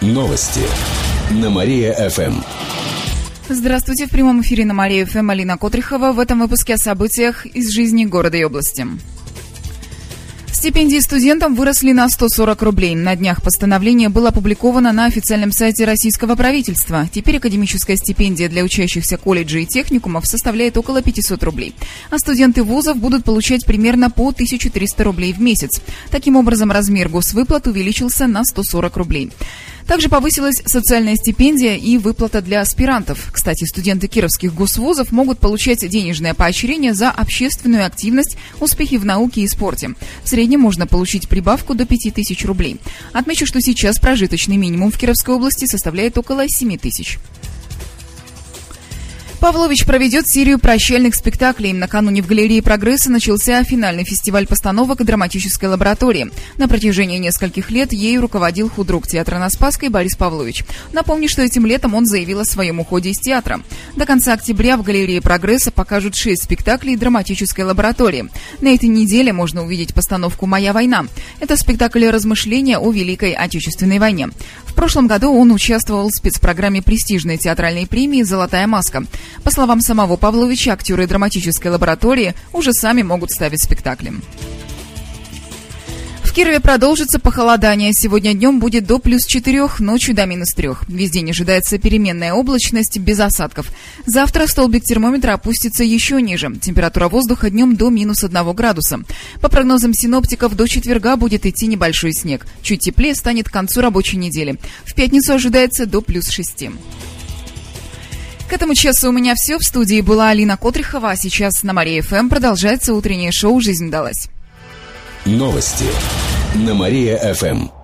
Новости на Мария-ФМ. Здравствуйте, в прямом эфире на Мария-ФМ Алина Котрихова. В этом выпуске о событиях из жизни города и области. Стипендии студентам выросли на 140 рублей. На днях постановление было опубликовано на официальном сайте российского правительства. Теперь академическая стипендия для учащихся колледжей и техникумов составляет около 500 рублей. А студенты вузов будут получать примерно по 1300 рублей в месяц. Таким образом, размер госвыплат увеличился на 140 рублей. Также повысилась социальная стипендия и выплата для аспирантов. Кстати, студенты кировских госвузов могут получать денежное поощрение за общественную активность, успехи в науке и спорте. В среднем можно получить прибавку до 5000 рублей. Отмечу, что сейчас прожиточный минимум в Кировской области составляет около 7 тысяч. Павлович проведет серию прощальных спектаклей. Накануне в галерее «Прогресса» начался финальный фестиваль постановок драматической лаборатории. На протяжении нескольких лет ею руководил худрук театра на Спасской Борис Павлович. Напомню, что этим летом он заявил о своем уходе из театра. До конца октября в галерее «Прогресса» покажут шесть спектаклей драматической лаборатории. На этой неделе можно увидеть постановку «Моя война». Это спектакль размышления о Великой Отечественной войне. В прошлом году он участвовал в спецпрограмме престижной театральной премии «Золотая маска». По словам самого Павловича, актеры драматической лаборатории уже сами могут ставить спектакли. В Кирове продолжится похолодание. Сегодня днем будет до плюс 4, ночью до минус 3. Везде не ожидается переменная облачность без осадков. Завтра столбик термометра опустится еще ниже. Температура воздуха днем до минус 1 градуса. По прогнозам синоптиков, до четверга будет идти небольшой снег. Чуть теплее станет к концу рабочей недели. В пятницу ожидается до плюс 6. К этому часу у меня все. В студии была Алина Котрихова, а сейчас на Мария ФМ продолжается утреннее шоу «Жизнь далась». Новости на Мария-ФМ.